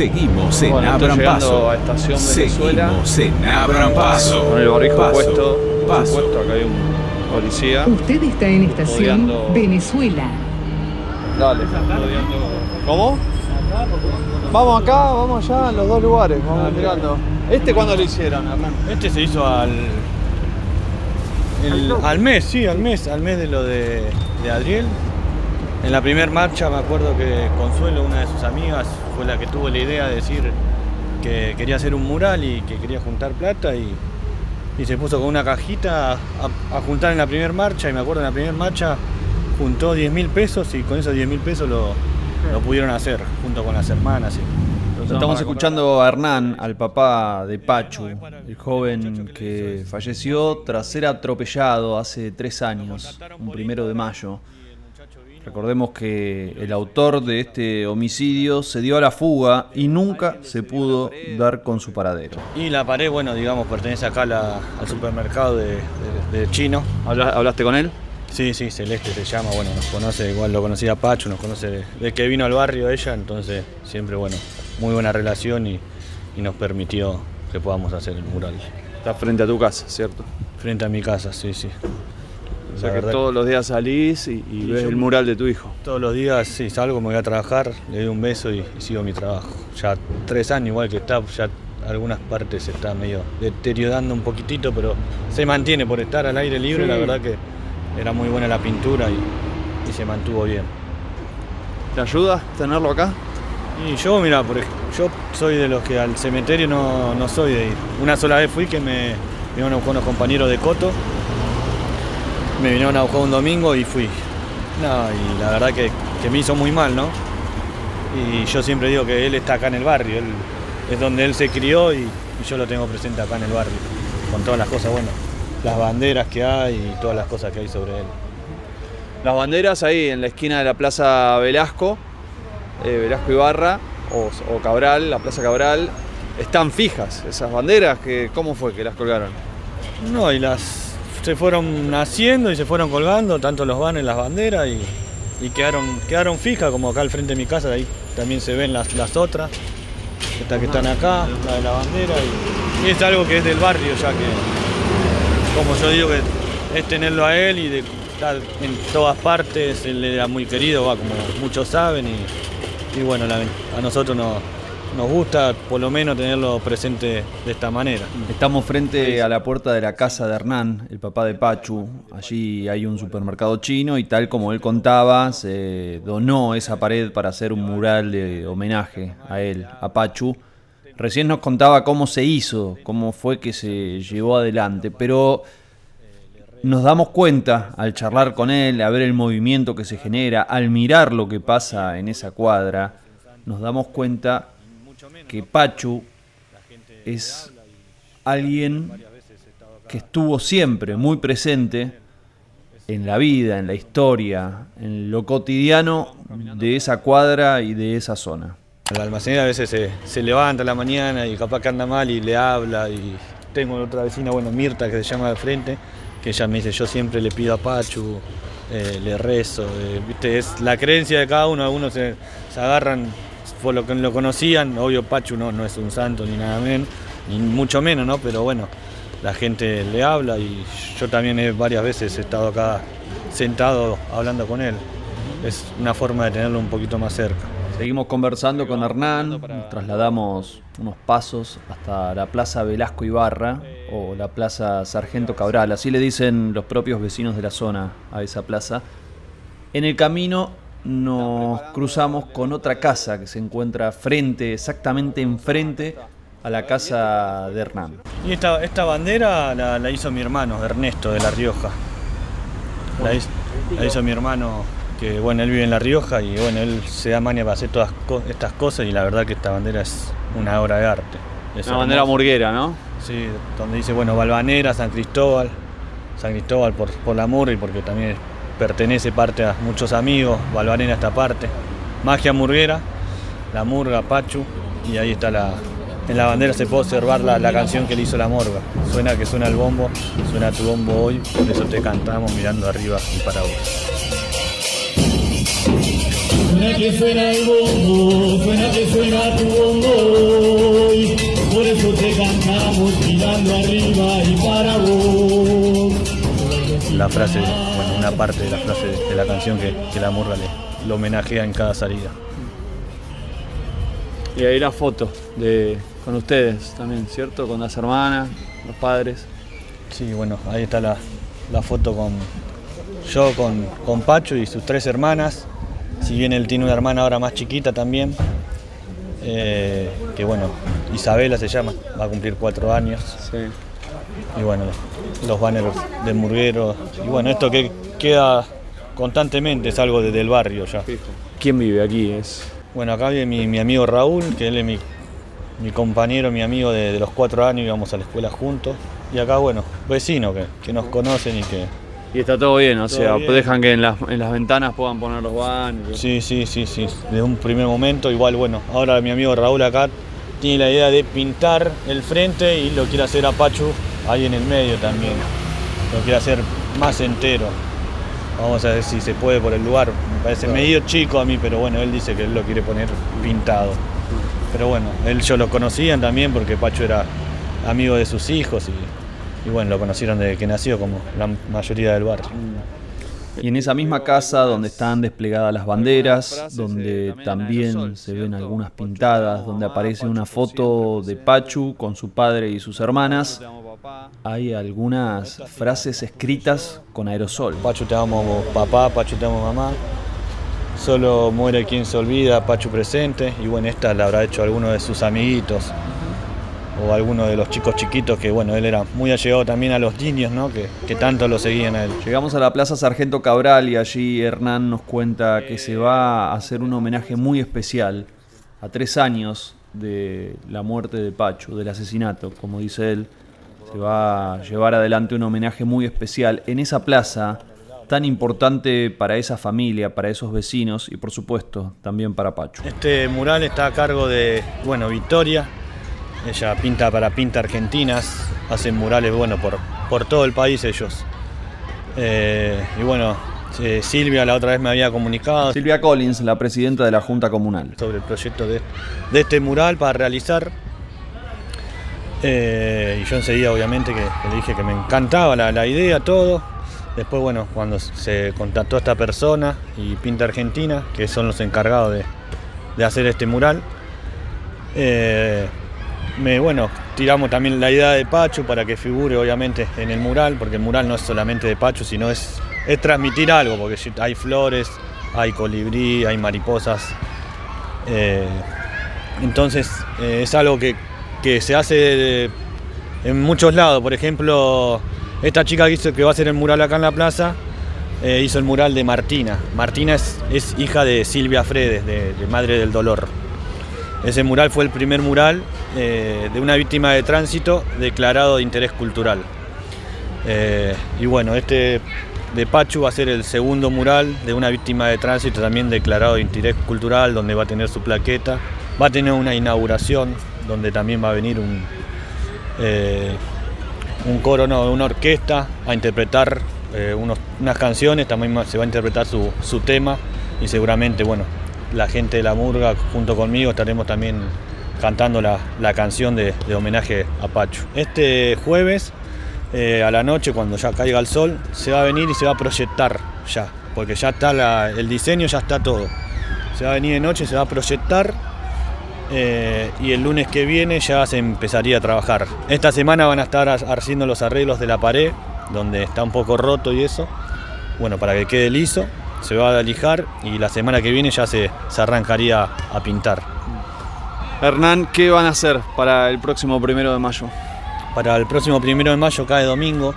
Seguimos en Bueno, Abran Paso. a Estación Venezuela. Seguimos en Abran Paso. Con el barbijo Paso, puesto, por paso. supuesto, acá hay un policía. Usted está en estación Venezuela. Dale, rodeando- ¿Cómo? Vamos acá, vamos allá, en los dos lugares, vamos mirando. ¿Este cuándo lo hicieron, Hernán? Este se hizo al. el- al mes, sí, al mes, al mes de lo de, de Adriel. En la primera marcha me acuerdo que Consuelo, una de sus amigas, fue la que tuvo la idea de decir que quería hacer un mural y que quería juntar plata y, y se puso con una cajita a, a juntar en la primera marcha y me acuerdo en la primera marcha juntó 10 mil pesos y con esos 10 mil pesos lo, lo pudieron hacer junto con las hermanas. y- Estamos escuchando a Hernán, al papá de Pachu, el joven que falleció tras ser atropellado hace tres años, un primero de mayo. Recordemos que el autor de este homicidio se dio a la fuga y nunca se pudo dar con su paradero. Y la pared, bueno, digamos, pertenece acá a la- al supermercado de, de- de Chino. ¿Habla- ¿Hablaste con él? Sí, sí, Celeste se llama, bueno, nos conoce, igual lo conocía Pacho, nos conoce de, de que vino al barrio ella, entonces siempre, bueno, muy buena relación y, y nos permitió que podamos hacer el mural. Está frente a tu casa, ¿cierto? Frente a mi casa, sí, sí. O sea que todos los días salís y, y ves el mural de tu hijo. Todos los días, sí, salgo, me voy a trabajar, le doy un beso y, y sigo mi trabajo. Ya tres años igual que está, ya algunas partes se está medio deteriorando un poquitito, pero se mantiene por estar al aire libre, Sí. la verdad que era muy buena la pintura y, y se mantuvo bien. ¿Te ayuda tenerlo acá? Y yo, mira, por yo soy de los que al cementerio no, no soy de ir. Una sola vez fui que me a buscar unos compañeros de Coto, me vinieron a buscar un domingo y fui. No, y la verdad que, que me hizo muy mal, ¿no? Y yo siempre digo que él está acá en el barrio, él, es donde él se crió y, y yo lo tengo presente acá en el barrio, con todas las cosas, bueno, las banderas que hay y todas las cosas que hay sobre él. Las banderas ahí en la esquina de la Plaza Velasco, eh, Velasco Ibarra o, o Cabral, la Plaza Cabral, están fijas esas banderas. Que, ¿Cómo fue que las colgaron? No, y las se fueron haciendo y se fueron colgando, tanto los banners, las banderas, y, y quedaron, quedaron fijas, como acá al frente de mi casa, ahí también se ven las, las otras, estas que están acá, la de la bandera, y, es algo que es del barrio, ya que, como yo digo, que es tenerlo a él y de estar en todas partes, él era muy querido, va, como muchos saben, y, y bueno, a nosotros nos, nos gusta por lo menos tenerlo presente de esta manera. Estamos frente a la puerta de la casa de Hernán, el papá de Pachu. Allí hay un supermercado chino y tal como él contaba, se donó esa pared para hacer un mural de homenaje a él, a Pachu. Recién nos contaba cómo se hizo, cómo fue que se llevó adelante, pero nos damos cuenta al charlar con él, a ver el movimiento que se genera, al mirar lo que pasa en esa cuadra, nos damos cuenta que Pachu es alguien que estuvo siempre muy presente en la vida, en la historia, en lo cotidiano de esa cuadra y de esa zona. El almacenero a veces se, levanta a la mañana y capaz que anda mal y le habla. Y tengo otra vecina, bueno, Mirta, que se llama de frente, que ella me dice, yo siempre le pido a Pachu, eh, le rezo. eh, ¿viste? Es la creencia de cada uno, algunos se agarran por lo que lo conocían. Obvio, Pachu no, no es un santo ni nada menos, ni mucho menos, ¿no? Pero bueno, la gente le habla y yo también he, varias veces he estado acá sentado hablando con él. Es una forma de tenerlo un poquito más cerca. Seguimos conversando con Hernán, nos trasladamos unos pasos hasta la Plaza Velasco Ibarra o la Plaza Sargento Cabral, así le dicen los propios vecinos de la zona a esa plaza. En el camino nos cruzamos con otra casa que se encuentra frente, exactamente enfrente a la casa de Hernán. Y esta, esta bandera la, la hizo mi hermano, Ernesto, de La Rioja. La hizo, la hizo mi hermano, que bueno, él vive en La Rioja y bueno, él se da maña para hacer todas co- estas cosas y la verdad que esta bandera es una obra de arte. Es Una bandera hermosa. murguera, ¿no? Sí, donde dice, bueno, Balvanera, San Cristóbal, San Cristóbal por, por la murga y porque también pertenece parte a muchos amigos, Valvanera esta parte, Magia Murguera, La Murga, Pachu, y ahí está la... En la bandera se puede observar la, la canción que le hizo la morga. Suena que suena el bombo, suena tu bombo hoy, por eso te cantamos mirando arriba y para vos. Suena que suena el bombo, suena que suena tu bombo hoy, por eso te cantamos mirando arriba y para vos la frase, bueno, una parte de la frase de la canción que, que la murga le, lo homenajea en cada salida. Y ahí la foto de, con ustedes también, ¿cierto? Con las hermanas, los padres. Sí, bueno, ahí está la, la foto con yo, con, con Pacho y sus tres hermanas. Si bien él tiene una hermana ahora más chiquita también, eh, que bueno, Isabela se llama, va a cumplir cuatro años. Sí. Y bueno, los banners del murguero. Y bueno, esto que queda constantemente es algo desde el barrio ya. ¿Quién vive aquí? Es Bueno, acá vive mi, mi amigo Raúl, que él es mi, mi compañero, mi amigo de, de los cuatro años, íbamos a la escuela juntos. Y acá, bueno, vecinos que, que nos conocen y que... Y está todo bien, o Todo sea, bien. dejan que en las, en las ventanas puedan poner los banners. Sí, sí, sí, sí. Desde un primer momento, igual, bueno, ahora mi amigo Raúl acá tiene la idea de pintar el frente y lo quiere hacer a Pachu ahí en el medio también. Lo quiere hacer más entero. Vamos a ver si se puede por el lugar. Me parece medio chico a mí, pero bueno, él dice que él lo quiere poner pintado. Pero bueno, él yo lo conocían también porque Pacho era amigo de sus hijos y, y bueno, lo conocieron desde que nació como la mayoría del barrio. Y en esa misma casa donde están desplegadas las banderas, donde también se ven algunas pintadas, donde aparece una foto de Pachu con su padre y sus hermanas, hay algunas frases escritas con aerosol. Pachu te amo papá, Pachu te amo mamá. Solo muere quien se olvida, Pachu presente. Y bueno, esta la habrá hecho alguno de sus amiguitos o alguno de los chicos chiquitos que bueno, él era muy allegado también a los niños, ¿no? Que, que tanto lo seguían a él. Llegamos a la Plaza Sargento Cabral y allí Hernán nos cuenta que se va a hacer un homenaje muy especial a tres años de la muerte de Pachu, del asesinato, como dice él. Se va a llevar adelante un homenaje muy especial en esa plaza tan importante para esa familia, para esos vecinos y por supuesto también para Pachu. Este mural está a cargo de, bueno, Victoria. Ella pinta para Pinta Argentinas, hacen murales, bueno, por, por todo el país ellos. Eh, y bueno, eh, Silvia la otra vez me había comunicado Silvia Collins, la presidenta de la Junta Comunal. sobre el proyecto de, de este mural para realizar. Eh, y yo enseguida obviamente que, que le dije que me encantaba la, la idea, todo. Después, bueno, cuando se contactó esta persona y Pinta Argentina, que son los encargados de, de hacer este mural, eh, me, bueno, tiramos también la idea de Pachu para que figure obviamente en el mural, porque el mural no es solamente de Pachu, sino es, es transmitir algo, porque hay flores, hay colibrí, hay mariposas. eh, entonces eh, es algo que, que se hace de- en muchos lados. Por ejemplo, esta chica que, hizo, que va a hacer el mural acá en la plaza eh, hizo el mural de Martina. Martina es, es hija de Silvia Fredes, de, de Madre del Dolor. Ese mural fue el primer mural eh, de una víctima de tránsito declarado de interés cultural. Eh, y bueno, este de Pachu va a ser el segundo mural de una víctima de tránsito también declarado de interés cultural, donde va a tener su plaqueta. Va a tener una inauguración, donde también va a venir un, eh, un coro, no, una orquesta a interpretar unas canciones, también se va a interpretar su, su tema y seguramente, bueno, la gente de la murga junto conmigo estaremos también cantando la, la canción de, homenaje a Pacho. Este jueves eh, a la noche, cuando ya caiga el sol, se va a venir y se va a proyectar ya, porque ya está el diseño, ya está todo. Se va a venir de noche, se va a proyectar eh, y el lunes que viene ya se empezaría a trabajar. Esta semana van a estar ha- haciendo los arreglos de la pared, donde está un poco roto y eso. Bueno, para que quede liso, se va a lijar y la semana que viene ya se, se arrancaría a pintar. Hernán, ¿qué van a hacer para el próximo primero de mayo? Para el próximo primero de mayo cae domingo,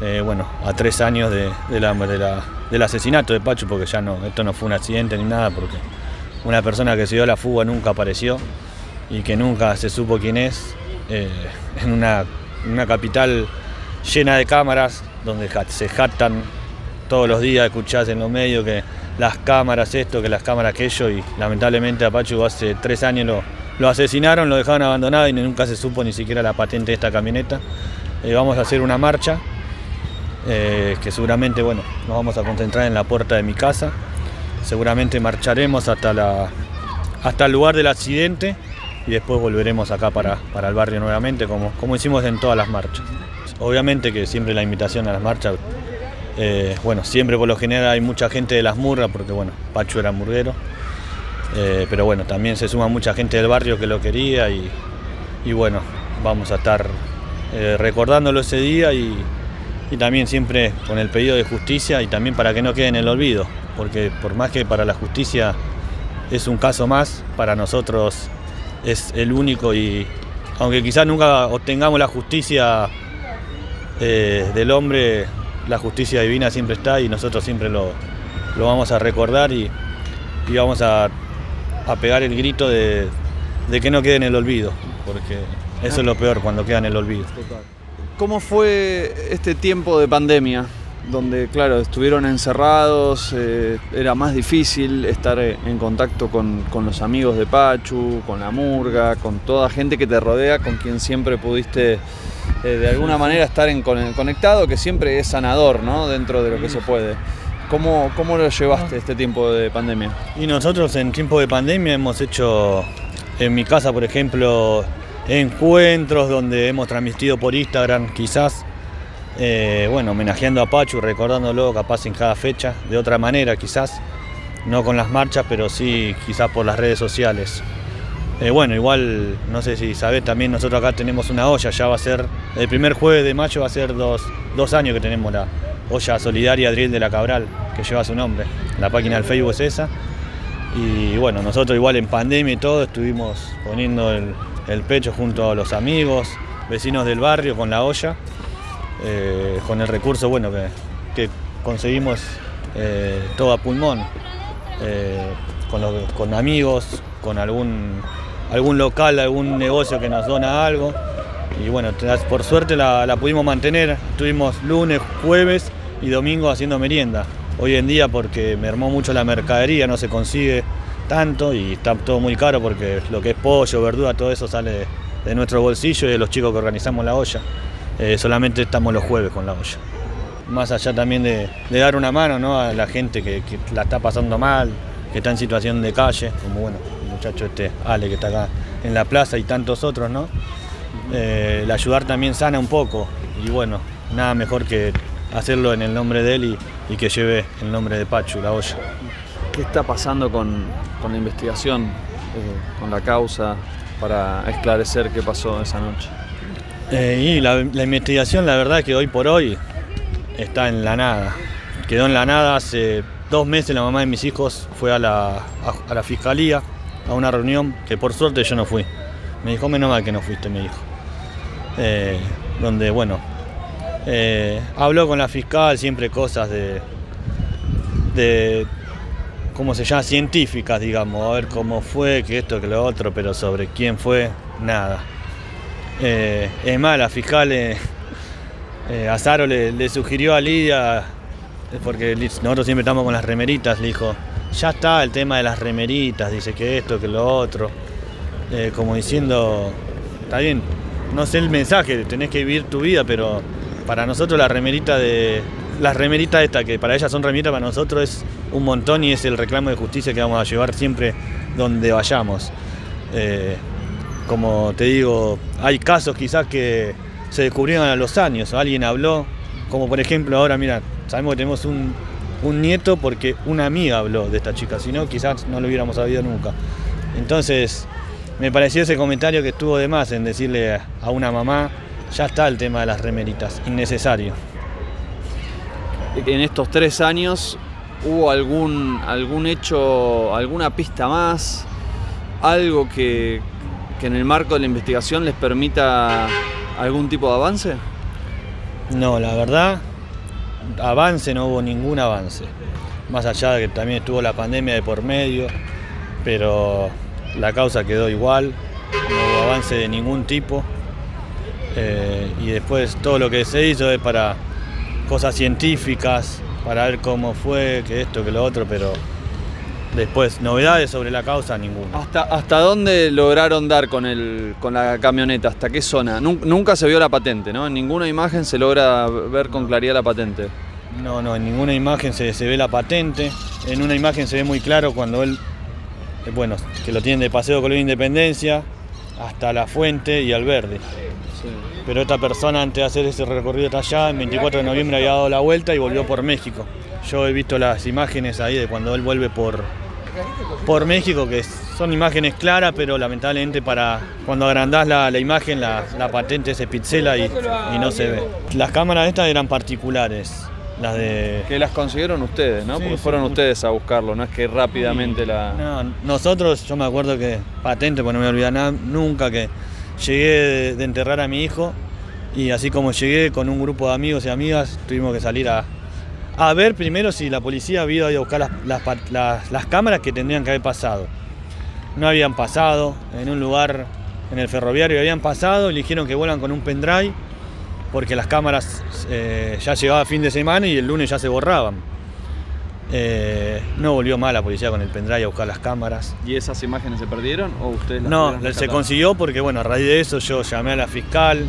eh, bueno, a tres años de, de la- de la- del asesinato de Pacho, porque ya no, esto no fue un accidente ni nada, porque una persona que se dio a la fuga nunca apareció y que nunca se supo quién es, eh, en una, una capital llena de cámaras, donde se jactan todos los días, escuchás en los medios que las cámaras esto, que las cámaras aquello, y lamentablemente a Pachu hace tres años lo, asesinaron, lo dejaron abandonado y nunca se supo ni siquiera la patente de esta camioneta. Eh, vamos a hacer una marcha, eh, que seguramente, bueno, nos vamos a concentrar en la puerta de mi casa. Seguramente marcharemos hasta, la, hasta el lugar del accidente y después volveremos acá para, para el barrio nuevamente, como, como hicimos en todas las marchas. Obviamente que siempre la invitación a las marchas Eh, bueno, siempre por lo general hay mucha gente de las murgas, porque bueno, Pachu era murguero. Eh, pero bueno, también se suma mucha gente del barrio que lo quería y, y bueno, vamos a estar eh, recordándolo ese día y, y también siempre con el pedido de justicia y también para que no quede en el olvido, porque por más que para la justicia es un caso más, para nosotros es el único y aunque quizás nunca obtengamos la justicia del hombre, la justicia divina siempre está y nosotros siempre lo, lo vamos a recordar y, y vamos a, a pegar el grito de, de que no quede en el olvido, porque eso es lo peor cuando queda en el olvido. ¿Cómo fue este tiempo de pandemia? Donde, claro, estuvieron encerrados, eh, era más difícil estar eh, en contacto con, con los amigos de Pachu, con la murga, con toda gente que te rodea, con quien siempre pudiste eh, de alguna manera estar en, con- conectado, que siempre es sanador, ¿no? Dentro de lo que se puede. ¿Cómo, cómo lo llevaste este tiempo de pandemia? Y nosotros en tiempo de pandemia hemos hecho, en mi casa por ejemplo, encuentros donde hemos transmitido por Instagram quizás, eh, bueno, homenajeando a Pachu, recordándolo capaz en cada fecha, de otra manera quizás, no con las marchas, pero sí quizás por las redes sociales. Eh, bueno, igual, no sé si sabés, también nosotros acá tenemos una olla, ya va a ser, el primer jueves de mayo va a ser dos, dos años que tenemos la olla solidaria Adriel de la Cabral, que lleva su nombre. La página del Facebook es esa. Y bueno, nosotros igual en pandemia y todo estuvimos poniendo el, el pecho junto a los amigos, vecinos del barrio con la olla, eh, con el recurso bueno que, conseguimos eh, todo a pulmón, eh, con, amigos, con algún, algún local, algún negocio que nos dona algo. Y bueno, por suerte la, la pudimos mantener. Estuvimos lunes, jueves y domingo haciendo merienda. Hoy en día porque mermó mucho la mercadería, no se consigue tanto y está todo muy caro porque lo que es pollo, verdura, todo eso sale de nuestro bolsillo y de los chicos que organizamos la olla. Eh, solamente estamos los jueves con la olla. Más allá también de, dar una mano ¿no? a la gente que, la está pasando mal, que está en situación de calle, como bueno, el muchacho este Ale que está acá en la plaza y tantos otros, ¿no? Eh, el ayudar también sana un poco y bueno, nada mejor que hacerlo en el nombre de él y, que lleve el nombre de Pachu, la olla. ¿Qué está pasando con, con la investigación, eh, con la causa, para esclarecer qué pasó esa noche? Eh, y la, investigación, la verdad que hoy por hoy está en la nada. Quedó en la nada hace dos meses la mamá de mis hijos fue a la, a la fiscalía a una reunión que por suerte yo no fui. Me dijo, menos mal que no fuiste, me dijo. Eh, donde, bueno, eh, habló con la fiscal siempre cosas de, de, ¿cómo se llama? Científicas, digamos, a ver cómo fue, que esto, que lo otro, pero sobre quién fue, nada. Eh, es más, la fiscal eh, eh, Azaro le, sugirió a Lidia, porque nosotros siempre estamos con las remeritas, le dijo, ya está el tema de las remeritas, dice que esto, que lo otro. Como diciendo, está bien, no sé el mensaje, tenés que vivir tu vida, pero para nosotros la remerita de. Las remeritas esta, que para ellas son remeritas, para nosotros es un montón y es el reclamo de justicia que vamos a llevar siempre donde vayamos. Como te digo, hay casos quizás que se descubrieron a los años, alguien habló, como por ejemplo ahora, mira, sabemos que tenemos un, un nieto porque una amiga habló de esta chica, si no quizás no lo hubiéramos sabido nunca. Entonces, me pareció ese comentario que estuvo de más en decirle a una mamá, ya está el tema de las remeritas, innecesario. En estos tres años, ¿hubo algún, algún hecho, alguna pista más? ¿Algo que, que en el marco de la investigación les permita algún tipo de avance? No, la verdad, avance no hubo ningún avance. Más allá de que también estuvo la pandemia de por medio, pero la causa quedó igual, no hubo avance de ningún tipo. Eh, y después todo lo que se hizo es para cosas científicas, para ver cómo fue, que esto, que lo otro, pero después novedades sobre la causa ninguna. ¿Hasta, hasta dónde lograron dar con, el, con la camioneta? ¿Hasta qué zona? Nun- Nunca se vio la patente, ¿no? En ninguna imagen se logra ver con claridad la patente. No, no, en ninguna imagen se, se ve la patente. En una imagen se ve muy claro cuando él, eh, bueno, que lo tienen de Paseo Colón Independencia hasta la fuente y al verde. Pero esta persona antes de hacer ese recorrido hasta allá, el 24 de noviembre había dado la vuelta y volvió por México. Yo he visto las imágenes ahí de cuando él vuelve por, por México, que son imágenes claras, pero lamentablemente para cuando agrandás la, la imagen, la, la patente se pixela y, y no se ve. Las cámaras estas eran particulares, las de... Que las consiguieron ustedes, ¿no? Sí, Porque sí. fueron ustedes a buscarlo, no es que rápidamente la... No, nosotros, yo me acuerdo que, patente, pues no me olvidar nada, nunca que llegué de, de enterrar a mi hijo y así como llegué con un grupo de amigos y amigas, tuvimos que salir a, a ver primero si la policía había ido a buscar las, las pa- las- las cámaras que tendrían que haber pasado. No habían pasado, en un lugar, en el ferroviario habían pasado dijeron que vuelan con un pendrive porque las cámaras eh, ya llegaba fin de semana y el lunes ya se borraban. Eh, no volvió más la policía con el pendrive a buscar las cámaras. ¿Y esas imágenes se perdieron o ustedes las No, se consiguió porque, bueno, a raíz de eso yo llamé a la fiscal,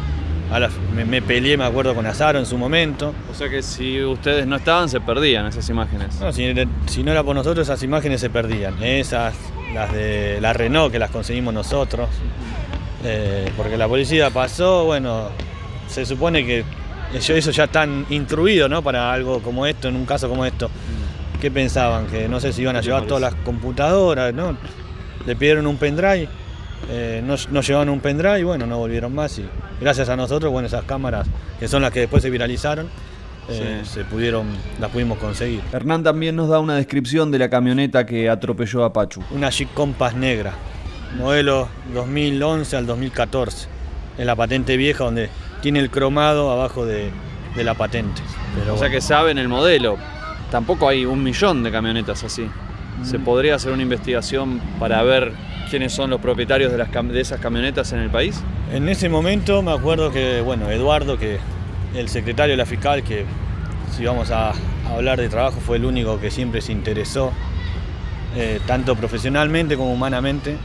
me, me peleé, me acuerdo, con Azaro en su momento. O sea que si ustedes no estaban, se perdían esas imágenes. No, si, si no era por nosotros, esas imágenes se perdían. Esas, las de la Renault, que las conseguimos nosotros. Eh, porque la policía pasó, bueno, se supone que eso ya están instruidos, ¿no? Para algo como esto, en un caso como esto. ¿Qué pensaban? Que no sé si iban a llevar todas las computadoras, ¿no? Le pidieron un pendrive, eh, no, no llevaban un pendrive y bueno, no volvieron más. Y gracias a nosotros, bueno, esas cámaras, que son las que después se viralizaron, eh, Sí. se pudieron, las pudimos conseguir. Hernán también nos da una descripción de la camioneta que atropelló a Pachu. Una Jeep Compass negra, modelo 2011 al 2014. Es la patente vieja donde tiene el cromado abajo de, de la patente. Pero O sea bueno. que saben el modelo. Tampoco hay un millón de camionetas así. ¿Se Mm. podría hacer una investigación para ver quiénes son los propietarios de, las cam- de esas camionetas en el país? En ese momento me acuerdo que, bueno, Eduardo, que el secretario de la fiscal, que si vamos a, a hablar de trabajo, fue el único que siempre se interesó, eh, tanto profesionalmente como humanamente.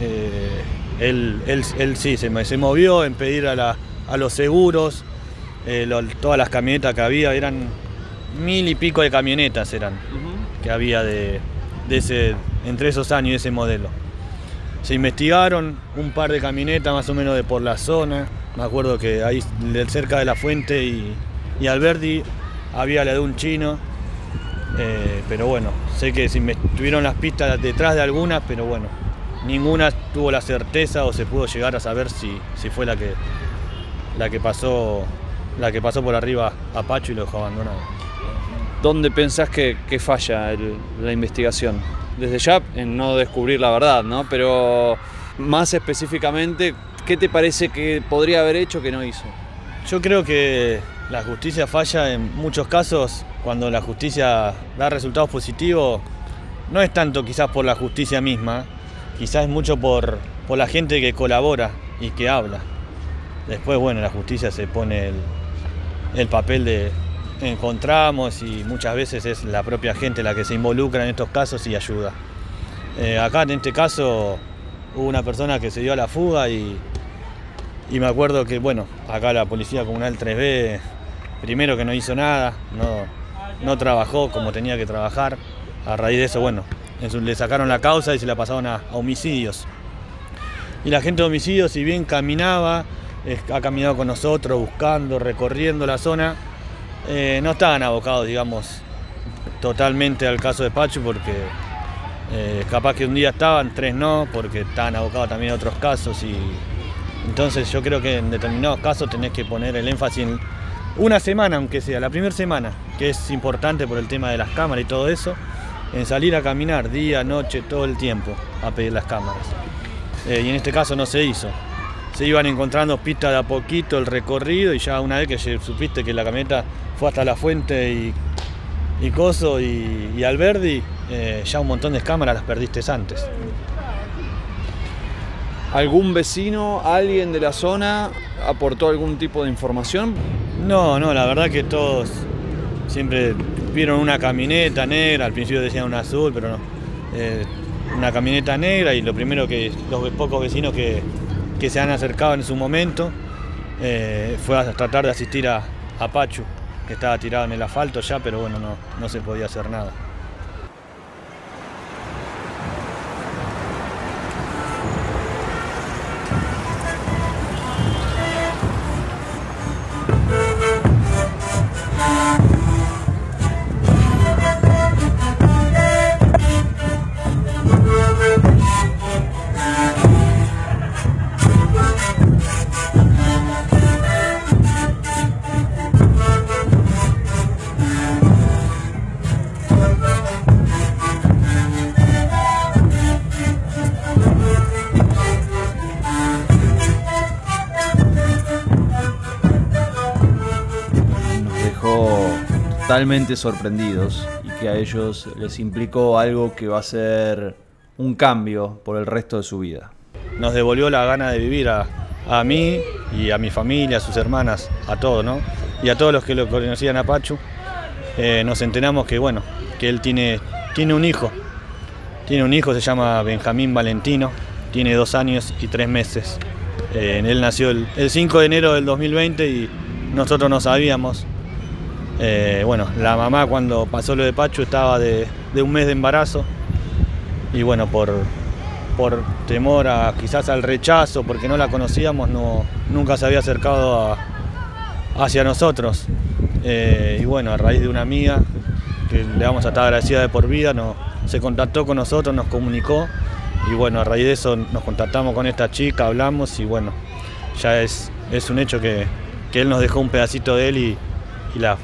Eh, él, él- él sí, se, movió en pedir a, la- a los seguros, eh, lo- todas las camionetas que había, eran mil y pico de camionetas eran que había de, de ese, entre esos años y ese modelo. Se investigaron un par de camionetas más o menos de por la zona. Me acuerdo que ahí cerca de la fuente y, y Alberdi había la de un chino. Eh, pero bueno, sé que se tuvieron las pistas detrás de algunas, pero bueno, ninguna tuvo la certeza o se pudo llegar a saber si, si fue la que, la que pasó la que pasó por arriba a Pacho y lo dejó abandonado. ¿Dónde pensás que, que falla la investigación? Desde ya en no descubrir la verdad, ¿no? Pero más específicamente, ¿qué te parece que podría haber hecho que no hizo? Yo creo que la justicia falla en muchos casos cuando la justicia da resultados positivos. No es tanto quizás por la justicia misma, quizás es mucho por, por la gente que colabora y que habla. Después, bueno, la justicia se pone el, el papel de encontramos y muchas veces es la propia gente la que se involucra en estos casos y ayuda. Eh, acá en este caso hubo una persona que se dio a la fuga y, y me acuerdo que, bueno, acá la Policía Comunal 3B, primero que no hizo nada, no, no trabajó como tenía que trabajar. A raíz de eso, bueno, le sacaron la causa y se la pasaron a, homicidios. Y la gente de homicidios, si bien caminaba, ha caminado con nosotros, buscando, recorriendo la zona, eh, no estaban abocados, digamos, totalmente al caso de Pachu porque eh, capaz que un día estaban, tres no, porque estaban abocados también a otros casos y entonces yo creo que en determinados casos tenés que poner el énfasis en una semana, aunque sea, la primera semana, que es importante por el tema de las cámaras y todo eso, en salir a caminar día, noche, todo el tiempo a pedir las cámaras. Eh, y en este caso no se hizo. Se iban encontrando pistas de a poquito el recorrido y ya una vez que supiste que la camioneta fue hasta la fuente y, y Coso y, y Alberdi, eh, ya un montón de cámaras las perdiste antes. ¿Algún vecino, alguien de la zona aportó algún tipo de información? No, no, la verdad que todos siempre vieron una camioneta negra, al principio decían una azul, pero no. Eh, una camioneta negra y lo primero que los pocos vecinos que, que se han acercado en su momento eh, fue a tratar de asistir a, a Pachu, que estaba tirado en el asfalto ya, pero bueno, no, no se podía hacer nada. Totalmente sorprendidos y que a ellos les implicó algo que va a ser un cambio por el resto de su vida. Nos devolvió la gana de vivir a, a mí y a mi familia, a sus hermanas, a todos, ¿no? Y a todos los que lo conocían a Pachu. Eh, nos enteramos que, bueno, que él tiene, tiene un hijo. Tiene un hijo, se llama Benjamín Valentino, tiene dos años y tres meses. Eh, él nació el, el 5 de enero del 2020 y nosotros no sabíamos. Eh, bueno, la mamá cuando pasó lo de Pachu estaba de, de un mes de embarazo y bueno, por, por temor a quizás al rechazo, porque no la conocíamos, no, nunca se había acercado a- hacia nosotros. Eh, y bueno, a raíz de una amiga, que le vamos a estar agradecida de por vida, no, se contactó con nosotros, nos comunicó y bueno, a raíz de eso nos contactamos con esta chica, hablamos y bueno, ya es, es un hecho que, que él nos dejó un pedacito de él y, la,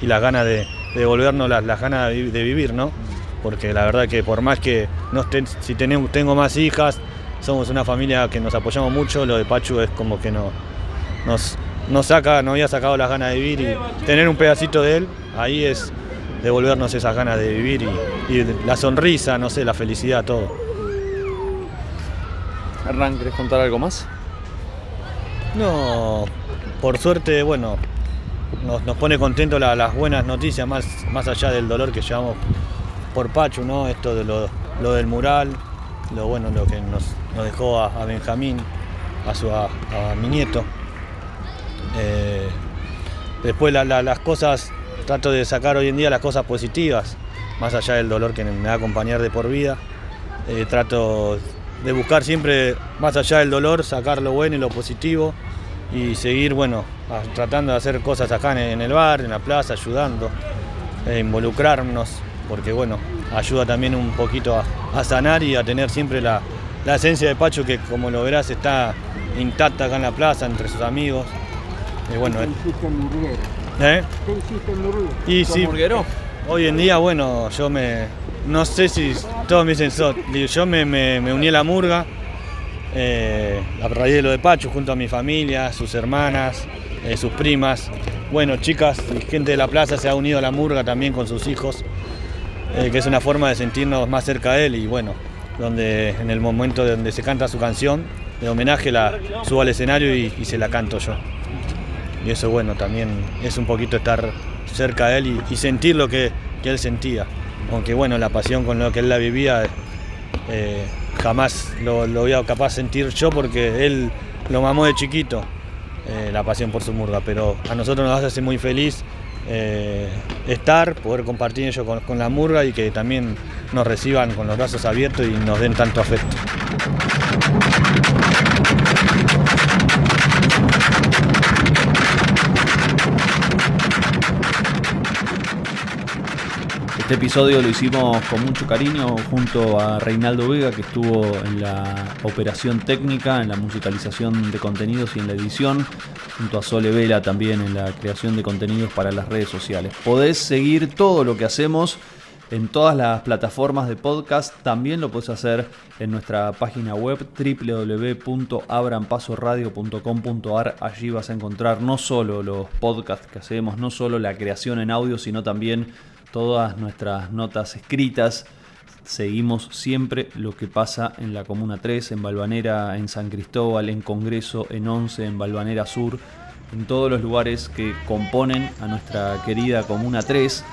y las ganas de, de devolvernos las, las ganas de vivir, ¿no? Porque la verdad que por más que no estén- si tenemos, tengo más hijas, somos una familia que nos apoyamos mucho, lo de Pachu es como que no, nos, nos saca, nos había sacado las ganas de vivir y tener un pedacito de él, ahí es devolvernos esas ganas de vivir y, y la sonrisa, no sé, la felicidad, todo. Hernán, ¿querés contar algo más? No, por suerte, bueno, nos, pone contento la- las buenas noticias, más, más allá del dolor que llevamos por Pachu, ¿no? Esto de lo, lo del mural, lo bueno, lo que nos, dejó a, Benjamín, a, su, a, mi nieto. Eh, después la- la- las cosas, trato de sacar hoy en día las cosas positivas, más allá del dolor que me va a acompañar de por vida. Eh, trato de buscar siempre, más allá del dolor, sacar lo bueno y lo positivo y seguir, bueno, a- tratando de hacer cosas acá en, en el bar, en la plaza, ayudando, eh, involucrarnos, porque bueno, ayuda también un poquito a, a sanar y a tener siempre la, la esencia de Pacho que como lo verás está intacta acá en la plaza, entre sus amigos. Y bueno, ¿Qué hiciste en? ¿eh? ¿Qué hiciste en? Y ¿Sos sí? Hoy en día, bueno, yo me. No sé si todos me dicen Yo me, me- me uní a la murga eh, a raíz de lo de Pacho, junto a mi familia, sus hermanas, eh, sus primas. Bueno, chicas y gente de la plaza se ha unido a la murga también con sus hijos, eh, que es una forma de sentirnos más cerca de él y bueno, donde en el momento donde se canta su canción de homenaje la subo al escenario y, se la canto yo. Y eso bueno, también es un poquito estar cerca de él y, sentir lo que, que él sentía. Aunque bueno, la pasión con lo que él la vivía eh, jamás lo, lo voy a capaz sentir yo porque él lo mamó de chiquito, eh, la pasión por su murga. Pero a nosotros nos hace muy feliz eh, estar, poder compartir ello con, con la murga y que también nos reciban con los brazos abiertos y nos den tanto afecto. Este episodio lo hicimos con mucho cariño junto a Reinaldo Vega, que estuvo en la operación técnica, en la musicalización de contenidos y en la edición, junto a Sole Vela también en la creación de contenidos para las redes sociales. Podés seguir todo lo que hacemos en todas las plataformas de podcast. También lo puedes hacer en nuestra página web www.abrampasoradio.com.ar. Allí vas a encontrar no solo los podcasts que hacemos, no solo la creación en audio, sino también todas nuestras notas escritas. Seguimos siempre lo que pasa en la Comuna 3, en Balvanera, en San Cristóbal, en Congreso, en Once, en Balvanera Sur, en todos los lugares que componen a nuestra querida Comuna 3.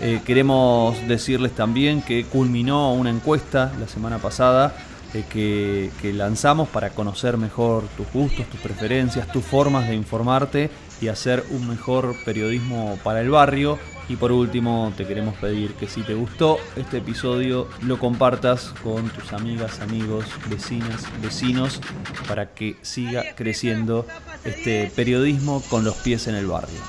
Eh, queremos decirles también que culminó una encuesta la semana pasada eh, que, que lanzamos para conocer mejor tus gustos, tus preferencias, tus formas de informarte y hacer un mejor periodismo para el barrio. Y por último, te queremos pedir que si te gustó este episodio, lo compartas con tus amigas, amigos, vecinas, vecinos, para que siga creciendo este periodismo con los pies en el barrio.